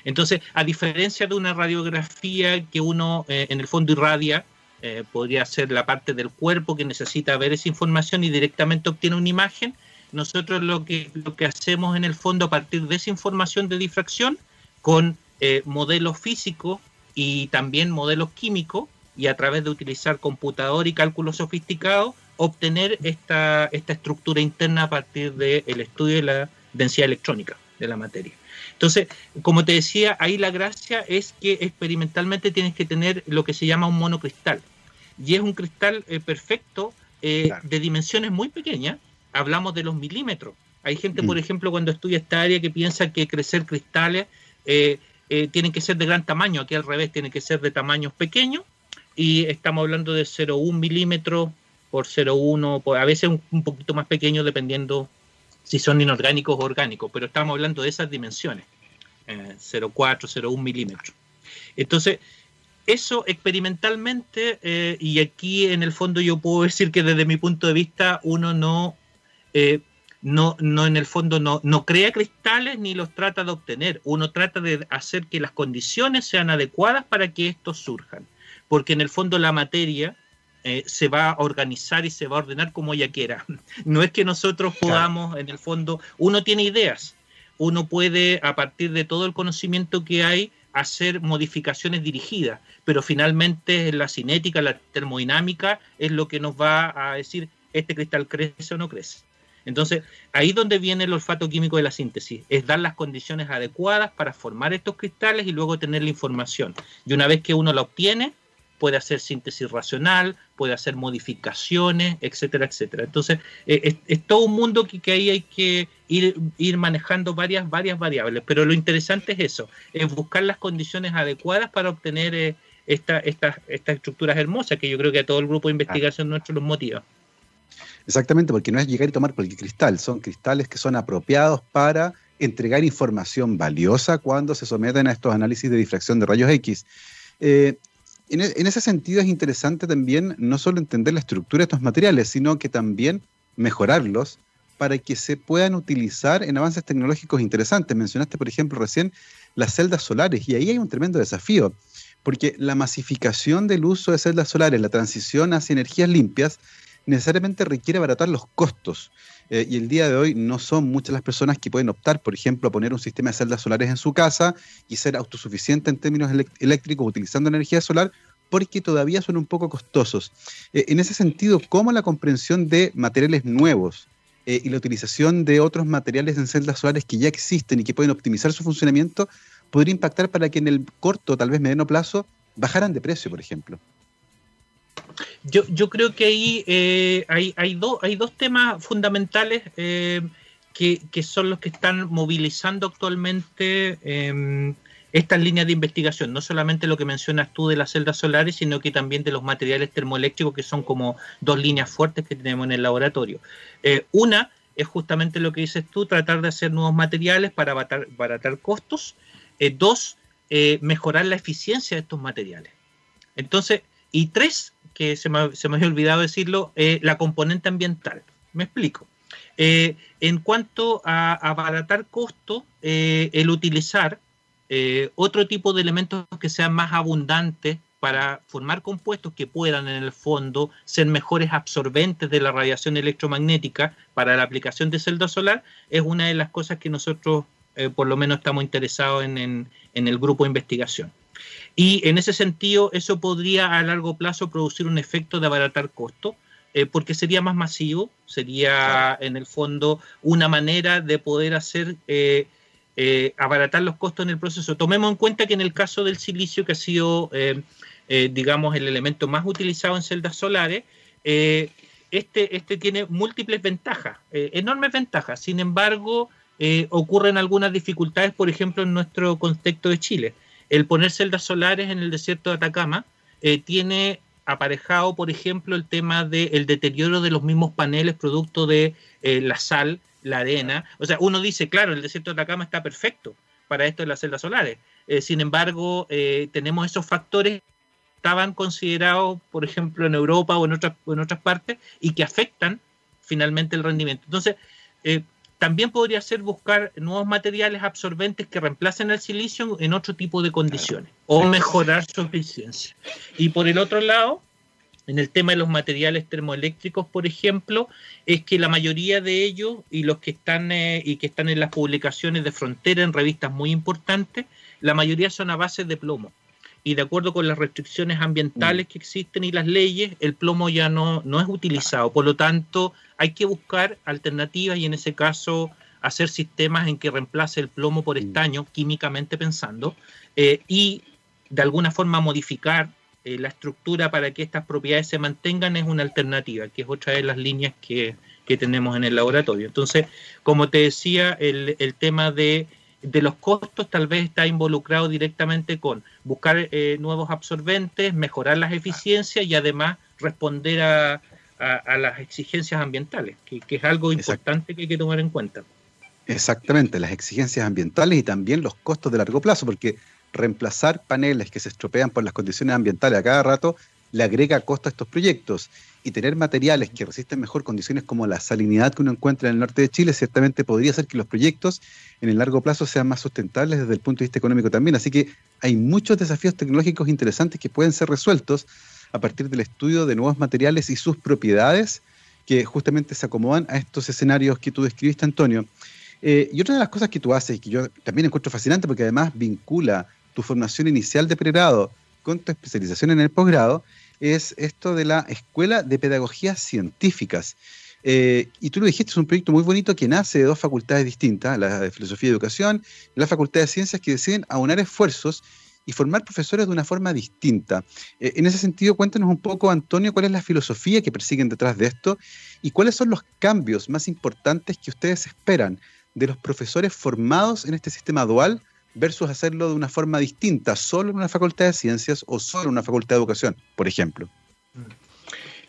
Entonces, a diferencia de una radiografía que uno eh, en el fondo irradia, eh, podría ser la parte del cuerpo que necesita ver esa información y directamente obtiene una imagen. Nosotros lo que, lo que hacemos en el fondo a partir de esa información de difracción con eh, modelos físicos y también modelos químicos y a través de utilizar computador y cálculo sofisticado obtener esta, esta estructura interna a partir del estudio de la densidad electrónica de la materia. Entonces, como te decía, ahí la gracia es que experimentalmente tienes que tener lo que se llama un monocristal. Y es un cristal eh, perfecto eh, de dimensiones muy pequeñas. Hablamos de los milímetros. Hay gente, por mm. ejemplo, cuando estudia esta área que piensa que crecer cristales eh, tienen que ser de gran tamaño. Aquí al revés, tienen que ser de tamaños pequeños. Y estamos hablando de 0,1 milímetros por 0,1, a veces un poquito más pequeño dependiendo si son inorgánicos o orgánicos, pero estamos hablando de esas dimensiones, 0,4, eh, 0,1 milímetros. Entonces, eso experimentalmente, eh, y aquí en el fondo yo puedo decir que desde mi punto de vista uno no, eh, no, no en el fondo no, no crea cristales ni los trata de obtener, uno trata de hacer que las condiciones sean adecuadas para que estos surjan, porque en el fondo la materia eh, se va a organizar y se va a ordenar como ella quiera. No es que nosotros podamos, en el fondo, uno tiene ideas, uno puede, a partir de todo el conocimiento que hay, hacer modificaciones dirigidas, pero finalmente la cinética, la termodinámica es lo que nos va a decir este cristal crece o no crece. Entonces, ahí donde viene el olfato químico de la síntesis, es dar las condiciones adecuadas para formar estos cristales y luego tener la información. Y una vez que uno la obtiene, puede hacer síntesis racional, puede hacer modificaciones, etcétera, etcétera. Entonces, eh, es, todo un mundo que, ahí hay que ir, ir, manejando varias, varias variables, pero lo interesante es eso, es buscar las condiciones adecuadas para obtener eh, estas estructuras hermosas que yo creo que a todo el grupo de investigación nuestro los motiva. Exactamente, porque no es llegar y tomar cualquier cristal, son cristales que son apropiados para entregar información valiosa cuando se someten a estos análisis de difracción de rayos X. Eh, e, en, ese sentido es interesante también no solo entender la estructura de estos materiales, sino que también mejorarlos para que se puedan utilizar en avances tecnológicos interesantes. Mencionaste, por ejemplo, recién las celdas solares y ahí hay un tremendo desafío, porque la masificación del uso de celdas solares, la transición hacia energías limpias, necesariamente requiere abaratar los costos. Eh, y el día de hoy no son muchas las personas que pueden optar, por ejemplo, a poner un sistema de celdas solares en su casa y ser autosuficiente en términos eléctricos utilizando energía solar, porque todavía son un poco costosos. Eh, en ese sentido, ¿cómo la comprensión de materiales nuevos eh, y la utilización de otros materiales en celdas solares que ya existen y que pueden optimizar su funcionamiento podría impactar para que en el corto, tal vez mediano plazo, bajaran de precio, por ejemplo? Yo, yo creo que ahí eh, hay, hay, hay dos temas fundamentales eh, que, son los que están movilizando actualmente em, estas líneas de investigación. No solamente lo que mencionas tú de las celdas solares, sino que también de los materiales termoeléctricos, que son como dos líneas fuertes que tenemos en el laboratorio. Eh, una es justamente lo que dices tú, tratar de hacer nuevos materiales para abaratar, costos. dos, mejorar la eficiencia de estos materiales. Entonces, y tres, que se me, se me había olvidado decirlo, eh, la componente ambiental. Me explico. Eh, en cuanto a abaratar costo, eh, el utilizar otro tipo de elementos que sean más abundantes para formar compuestos que puedan en el fondo ser mejores absorbentes de la radiación electromagnética para la aplicación de celda solar, es una de las cosas que nosotros por lo menos estamos interesados en, en el grupo de investigación. Y en ese sentido, eso podría a largo plazo producir un efecto de abaratar costos, eh, porque sería más masivo, sería en el fondo una manera de poder hacer eh, eh, abaratar los costos en el proceso. Tomemos en cuenta que en el caso del silicio, que ha sido, digamos, el elemento más utilizado en celdas solares, este, este tiene múltiples ventajas, enormes ventajas. Sin embargo, ocurren algunas dificultades, por ejemplo, en nuestro contexto de Chile el poner celdas solares en el desierto de Atacama eh, tiene aparejado, por ejemplo, el tema del deterioro de los mismos paneles producto de eh, la sal, la arena. O sea, uno dice, claro, el desierto de Atacama está perfecto para esto de las celdas solares. Eh, sin embargo, tenemos esos factores que estaban considerados, por ejemplo, en Europa o en otras, en otras partes y que afectan finalmente el rendimiento. Entonces, también podría ser buscar nuevos materiales absorbentes que reemplacen el silicio en otro tipo de condiciones o mejorar su eficiencia. Y por el otro lado, en el tema de los materiales termoeléctricos, por ejemplo, es que la mayoría de ellos y los que están eh, y que están en las publicaciones de frontera en revistas muy importantes, la mayoría son a base de plomo y de acuerdo con las restricciones ambientales mm. que existen y las leyes, el plomo ya no, no es utilizado. Por lo tanto, hay que buscar alternativas y en ese caso hacer sistemas en que reemplace el plomo por mm. estaño, químicamente pensando, eh, y de alguna forma modificar eh, la estructura para que estas propiedades se mantengan es una alternativa, que es otra de las líneas que, que tenemos en el laboratorio. Entonces, como te decía, el, el tema de de los costos tal vez está involucrado directamente con buscar eh, nuevos absorbentes, mejorar las eficiencias y además responder a, las exigencias ambientales, que, es algo importante que hay que tomar en cuenta. Exactamente, las exigencias ambientales y también los costos de largo plazo, porque reemplazar paneles que se estropean por las condiciones ambientales a cada rato le agrega costo a estos proyectos. Y tener materiales que resisten mejor condiciones como la salinidad que uno encuentra en el norte de Chile, ciertamente podría hacer que los proyectos en el largo plazo sean más sustentables desde el punto de vista económico también. Así que hay muchos desafíos tecnológicos interesantes que pueden ser resueltos a partir del estudio de nuevos materiales y sus propiedades que justamente se acomodan a estos escenarios que tú describiste, Antonio. Eh, y otra de las cosas que tú haces y que yo también encuentro fascinante porque además vincula tu formación inicial de pregrado con tu especialización en el posgrado, es esto de la Escuela de Pedagogías Científicas. Eh, y tú lo dijiste, es un proyecto muy bonito que nace de dos facultades distintas, la de Filosofía y Educación y la Facultad de Ciencias, que deciden aunar esfuerzos y formar profesores de una forma distinta. Eh, en ese sentido, cuéntanos un poco, Antonio, cuál es la filosofía que persiguen detrás de esto y cuáles son los cambios más importantes que ustedes esperan de los profesores formados en este sistema dual versus hacerlo de una forma distinta, solo en una facultad de ciencias o solo en una facultad de educación, por ejemplo.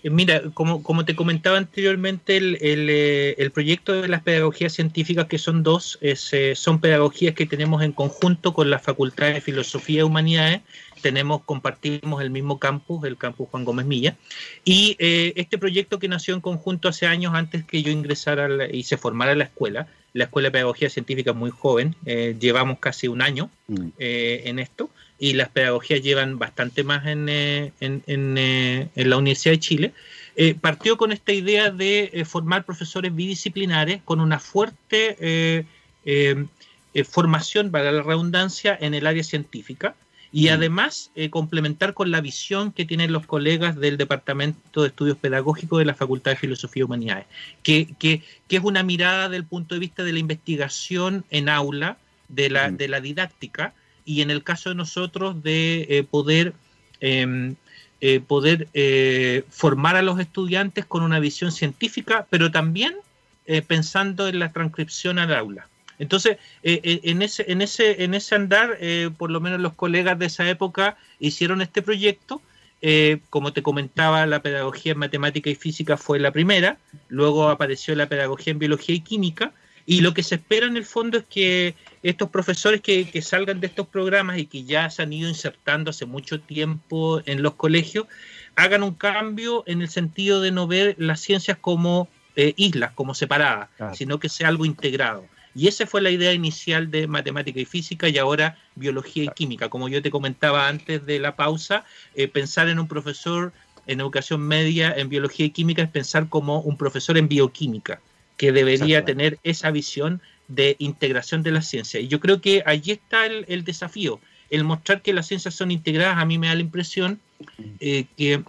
Eh, mira, como, como te comentaba anteriormente, el, eh, el, proyecto de las pedagogías científicas, que son dos, eh, son pedagogías que tenemos en conjunto con la Facultad de Filosofía y Humanidades. Tenemos, compartimos el mismo campus, el campus Juan Gómez Milla. Y este proyecto que nació en conjunto hace años antes que yo ingresara y se formara la escuela, la Escuela de Pedagogía Científica es muy joven, llevamos casi un año mm. en esto y las pedagogías llevan bastante más en, eh, eh, en, la Universidad de Chile, eh, partió con esta idea de formar profesores bidisciplinares con una fuerte formación, para la redundancia, en el área científica y mm. además complementar con la visión que tienen los colegas del Departamento de Estudios Pedagógicos de la Facultad de Filosofía y Humanidades, que, que, que es una mirada del punto de vista de la investigación en aula, de la, mm. de la didáctica, y en el caso de nosotros de eh, poder, em, eh, poder eh, formar a los estudiantes con una visión científica, pero también pensando en la transcripción al aula. Entonces, en, ese, en, ese, en ese andar, por lo menos los colegas de esa época hicieron este proyecto. como te comentaba, la pedagogía en matemática y física fue la primera, luego apareció la pedagogía en biología y química, y lo que se espera en el fondo es que estos profesores que, salgan de estos programas y que ya se han ido insertando hace mucho tiempo en los colegios, hagan un cambio en el sentido de no ver las ciencias como eh, islas, como separadas, sino que sea algo integrado. Y esa fue la idea inicial de matemática y física y ahora biología y química. Como yo te comentaba antes de la pausa, eh, pensar en un profesor en educación media en biología y química es pensar como un profesor en bioquímica, que debería tener esa visión de integración de la ciencia. Y yo creo que allí está el, desafío, el mostrar que las ciencias son integradas. A mí me da la impresión eh, que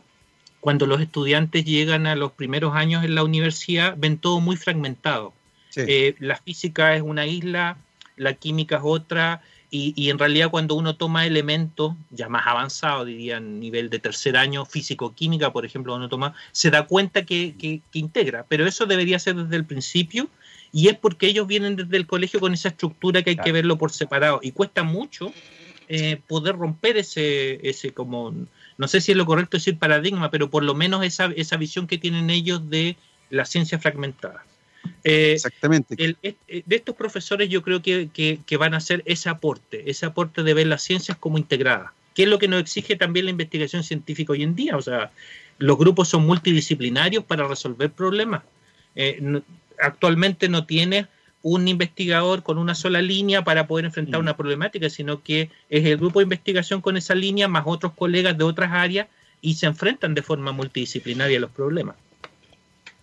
cuando los estudiantes llegan a los primeros años en la universidad ven todo muy fragmentado. Eh, la física es una isla, la química es otra, y, en realidad cuando uno toma elementos ya más avanzados, diría nivel de tercer año, físico-química, por ejemplo, uno toma, se da cuenta que, que, integra, pero eso debería ser desde el principio y es porque ellos vienen desde el colegio con esa estructura que hay que verlo por separado. Y cuesta mucho eh, poder romper ese, ese como, no sé si es lo correcto decir paradigma, pero por lo menos esa, esa visión que tienen ellos de la ciencia fragmentada. Eh, Exactamente. Eh, de estos profesores yo creo que, que, van a hacer ese aporte, ese aporte de ver las ciencias como integradas, que es lo que nos exige también la investigación científica hoy en día. O sea, los grupos son multidisciplinarios para resolver problemas actualmente no tiene un investigador con una sola línea para poder enfrentar mm. una problemática, sino que es el grupo de investigación con esa línea más otros colegas de otras áreas y se enfrentan de forma multidisciplinaria a los problemas.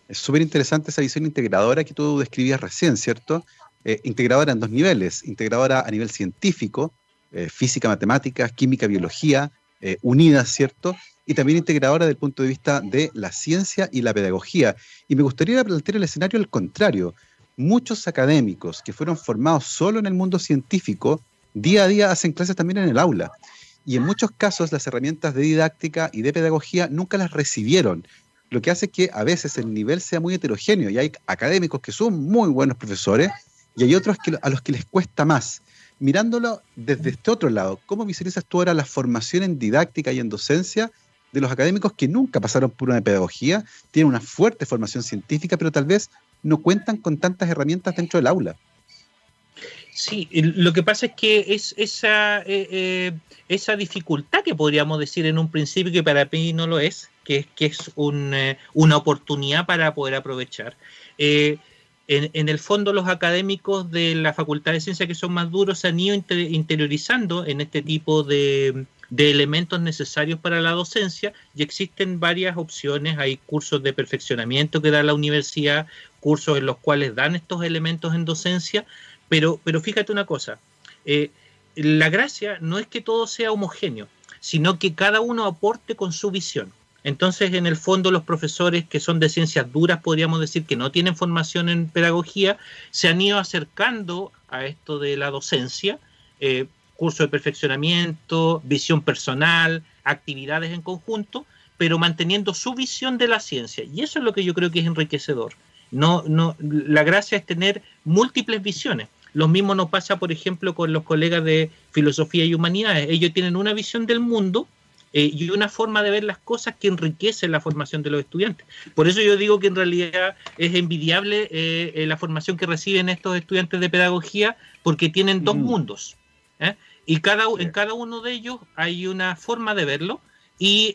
Es súper interesante esa visión integradora que tú describías recién, ¿cierto? Eh, integradora en dos niveles, integradora a nivel científico, eh, física, matemáticas, química, biología, eh, unidas, ¿cierto? y también integradora desde el punto de vista de la ciencia y la pedagogía. Y me gustaría plantear el escenario al contrario. Muchos académicos que fueron formados solo en el mundo científico, día a día hacen clases también en el aula. Y en muchos casos las herramientas de didáctica y de pedagogía nunca las recibieron, lo que hace que a veces el nivel sea muy heterogéneo y hay académicos que son muy buenos profesores y hay otros que, a los que les cuesta más. Mirándolo desde este otro lado, ¿cómo visualizas tú ahora la formación en didáctica y en docencia de los académicos que nunca pasaron por una pedagogía, tienen una fuerte formación científica, pero tal vez no cuentan con tantas herramientas dentro del aula. Sí, lo que pasa es que es esa, eh, eh, esa dificultad que podríamos decir en un principio, que para mí no lo es, que, que es eh, una oportunidad para poder aprovechar. en, en, el fondo, los académicos de la Facultad de Ciencia que son más duros se han ido interiorizando en este tipo de, de elementos necesarios para la docencia y existen varias opciones. Hay cursos de perfeccionamiento que da la universidad, cursos en los cuales dan estos elementos en docencia, pero, pero fíjate una cosa, eh, la gracia no es que todo sea homogéneo, sino que cada uno aporte con su visión. Entonces, en el fondo, los profesores que son de ciencias duras, podríamos decir que no tienen formación en pedagogía, se han ido acercando a esto de la docencia, eh, curso de perfeccionamiento, visión personal, actividades en conjunto, pero manteniendo su visión de la ciencia. Y eso es lo que yo creo que es enriquecedor. No, no, la gracia es tener múltiples visiones. Lo mismo nos pasa, por ejemplo, con los colegas de filosofía y humanidades. Ellos tienen una visión del mundo eh, y una forma de ver las cosas que enriquece la formación de los estudiantes. Por eso yo digo que en realidad es envidiable eh, eh, la formación que reciben estos estudiantes de pedagogía porque tienen dos mundos. Y cada, en cada uno de ellos hay una forma de verlo y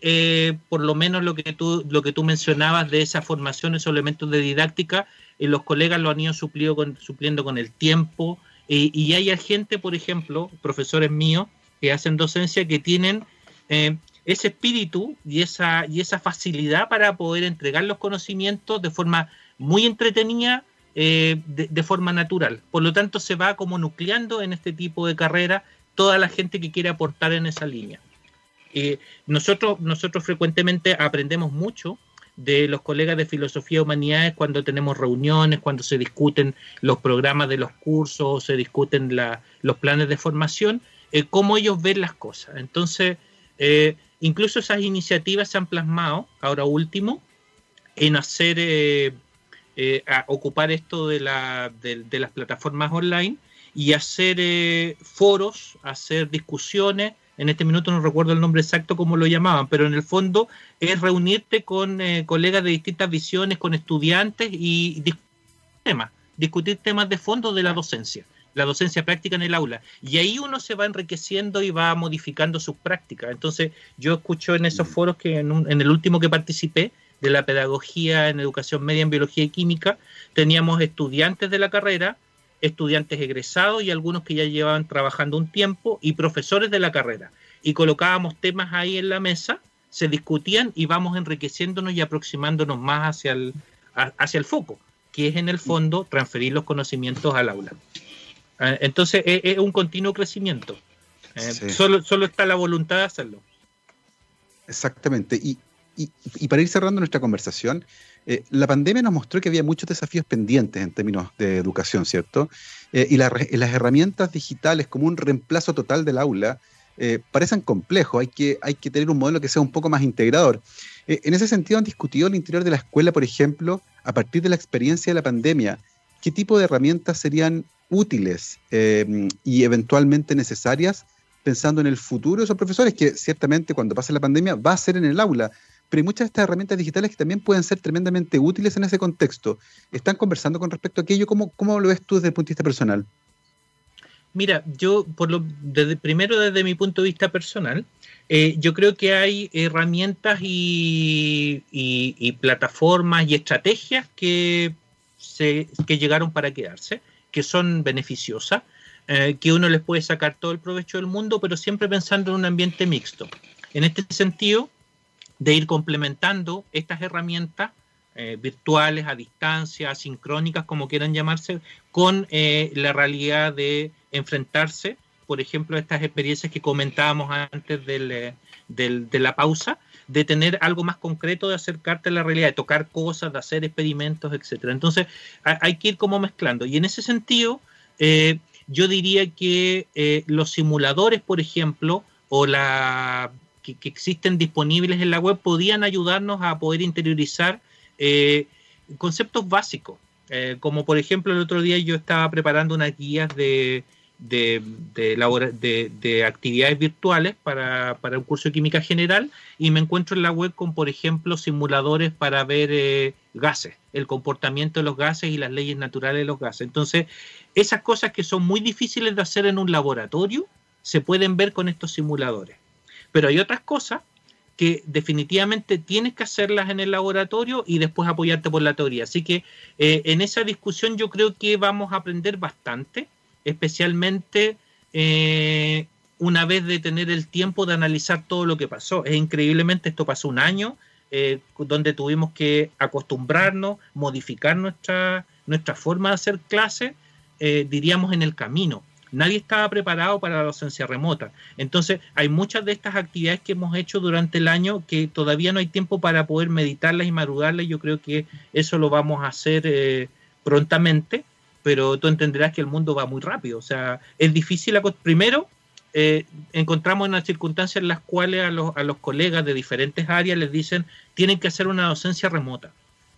por lo menos lo que tú lo que tú mencionabas de esa formación esos elementos de didáctica los colegas lo han ido suplido con, supliendo con el tiempo y hay gente por ejemplo profesores míos que hacen docencia que tienen eh, ese espíritu y esa, y esa facilidad para poder entregar los conocimientos de forma muy entretenida, eh, de, forma natural. Por lo tanto, se va como nucleando en este tipo de carrera toda la gente que quiere aportar en esa línea. Eh, nosotros, nosotros frecuentemente aprendemos mucho de los colegas de filosofía y humanidades cuando tenemos reuniones, cuando se discuten los programas de los cursos, se discuten los planes de formación, cómo ellos ven las cosas. Entonces, eh, incluso esas iniciativas se han plasmado, ahora último, en hacer, eh, eh, ocupar esto de, la, de, las plataformas online y hacer foros, hacer discusiones. En este minuto no recuerdo el nombre exacto como lo llamaban, pero en el fondo es reunirte con colegas de distintas visiones, con estudiantes y discutir temas, discutir temas de fondo de la docencia la docencia práctica en el aula. Y ahí uno se va enriqueciendo y va modificando sus prácticas. Entonces, yo escucho en esos foros que en, el último que participé, de la pedagogía en educación media en biología y química, teníamos estudiantes de la carrera, estudiantes egresados y algunos que ya llevaban trabajando un tiempo y profesores de la carrera. Y colocábamos temas ahí en la mesa, se discutían y vamos enriqueciéndonos y aproximándonos más hacia el, hacia el foco, que es en el fondo transferir los conocimientos al aula. Ah, entonces es, un continuo crecimiento. Eh, solo, solo está la voluntad de hacerlo. Exactamente. Y, para ir cerrando nuestra conversación, eh, la pandemia nos mostró que había muchos desafíos pendientes en términos de educación, ¿cierto? Eh, y las herramientas digitales como un reemplazo total del aula parecen complejos. Hay que, hay que tener un modelo que sea un poco más integrador. en ese sentido, han discutido el interior de la escuela, por ejemplo, a partir de la experiencia de la pandemia, qué tipo de herramientas serían útiles eh, y eventualmente necesarias pensando en el futuro de esos profesores, que ciertamente cuando pase la pandemia va a ser en el aula, pero hay muchas de estas herramientas digitales que también pueden ser tremendamente útiles en ese contexto. ¿Están conversando con respecto a aquello? ¿Cómo, cómo lo ves tú desde el punto de vista personal? Mira, yo, por lo, desde, primero desde mi punto de vista personal, eh, yo creo que hay herramientas y, y, plataformas y estrategias que, se, que llegaron para quedarse que son beneficiosas, eh, que uno les puede sacar todo el provecho del mundo, pero siempre pensando en un ambiente mixto. En este sentido, de ir complementando estas herramientas eh, virtuales, a distancia, asincrónicas, como quieran llamarse, con eh, la realidad de enfrentarse, por ejemplo, a estas experiencias que comentábamos antes del, de la pausa, de tener algo más concreto, de acercarte a la realidad, de tocar cosas, de hacer experimentos, etcétera. Entonces, hay que ir como mezclando. Y en ese sentido, eh, yo diría que eh, los simuladores, por ejemplo, o la que, existen disponibles en la web, podían ayudarnos a poder interiorizar eh, conceptos básicos. como por ejemplo, el otro día yo estaba preparando unas guías de de, de, de, actividades virtuales para, para, un curso de química general y me encuentro en la web con, por ejemplo, simuladores para ver eh, gases, el comportamiento de los gases y las leyes naturales de los gases. Entonces, esas cosas que son muy difíciles de hacer en un laboratorio se pueden ver con estos simuladores. Pero hay otras cosas que definitivamente tienes que hacerlas en el laboratorio y después apoyarte por la teoría. Así que eh, en esa discusión yo creo que vamos a aprender bastante especialmente eh, una vez de tener el tiempo de analizar todo lo que pasó. Es increíblemente, esto pasó un año, eh, donde tuvimos que acostumbrarnos, modificar nuestra, nuestra forma de hacer clase, eh, diríamos en el camino. nadie estaba preparado para la docencia remota. Entonces, hay muchas de estas actividades que hemos hecho durante el año que todavía no hay tiempo para poder meditarlas y madrugarlas. Yo creo que eso lo vamos a hacer prontamente, pero tú entenderás que el mundo va muy rápido. O sea, es difícil. Primero, eh, encontramos en las circunstancias en las cuales a los, a los colegas de diferentes áreas les dicen tienen que hacer una docencia remota,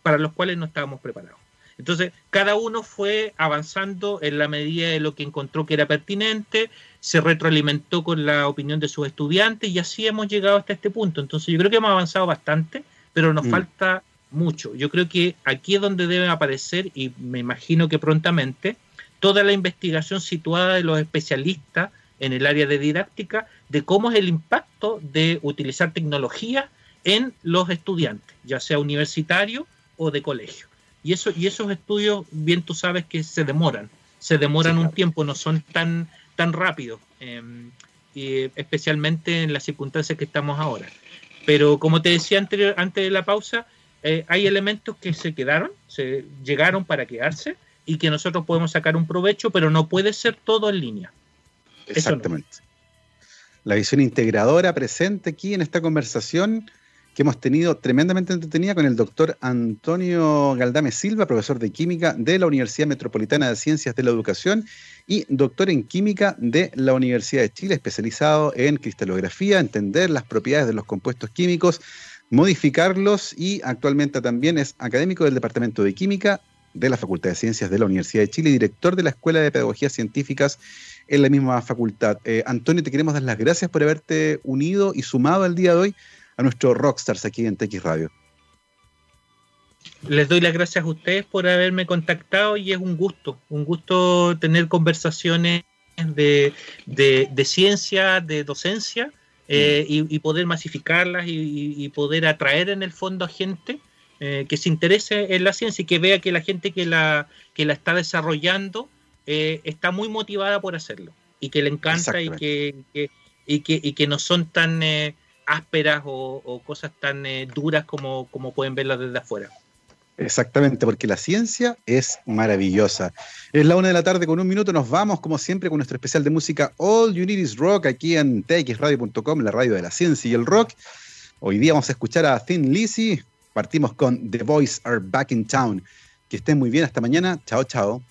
para los cuales no estábamos preparados. Entonces, cada uno fue avanzando en la medida de lo que encontró que era pertinente, se retroalimentó con la opinión de sus estudiantes y así hemos llegado hasta este punto. Entonces, yo creo que hemos avanzado bastante, pero nos mm. falta mucho. Yo creo que aquí es donde deben aparecer, y me imagino que prontamente, toda la investigación situada de los especialistas en el área de didáctica de cómo es el impacto de utilizar tecnología en los estudiantes, ya sea universitario o de colegio. Y, eso, y esos estudios, bien tú sabes que se demoran, se demoran un tiempo, no son tan, tan rápidos, em, especialmente en las circunstancias que estamos ahora. Pero como te decía anterior, antes de la pausa, eh, hay elementos que se quedaron, se llegaron para quedarse y que nosotros podemos sacar un provecho, pero no puede ser todo en línea. Exactamente. La visión integradora presente aquí en esta conversación que hemos tenido tremendamente entretenida con el doctor Antonio Galdame Silva, profesor de química de la Universidad Metropolitana de Ciencias de la Educación y doctor en química de la Universidad de Chile, especializado en cristalografía, entender las propiedades de los compuestos químicos, modificarlos y actualmente también es académico del Departamento de Química de la Facultad de Ciencias de la Universidad de Chile y director de la Escuela de Pedagogías Científicas en la misma facultad. Eh, Antonio, te queremos dar las gracias por haberte unido y sumado el día de hoy a nuestros rockstars aquí en TX Radio. Les doy las gracias a ustedes por haberme contactado y es un gusto, un gusto tener conversaciones de, ciencia, de docencia eh, mm. y, poder masificarlas y, poder atraer en el fondo a gente eh, que se interese en la ciencia y que vea que la gente que la, que la está desarrollando eh, está muy motivada por hacerlo y que le encanta y que, y que, y que no son tan ásperas o, cosas tan eh, duras como, como pueden verlas desde afuera. Exactamente, porque la ciencia es maravillosa. Es la una de la tarde con un minuto, nos vamos como siempre con nuestro especial de música All You Need Is Rock aquí en txradio.com, la radio de la ciencia y el rock. Hoy día vamos a escuchar a Thin Lizzy, partimos con The Boys Are Back in Town. Que estén muy bien, hasta mañana, chao chao.